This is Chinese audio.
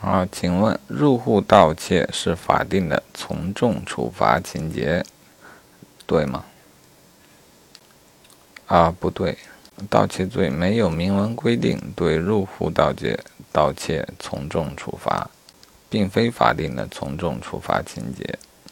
啊，请问入户盗窃是法定的从重处罚情节，对吗？啊，不对，盗窃罪没有明文规定对入户盗窃、盗窃从重处罚，并非法定的从重处罚情节。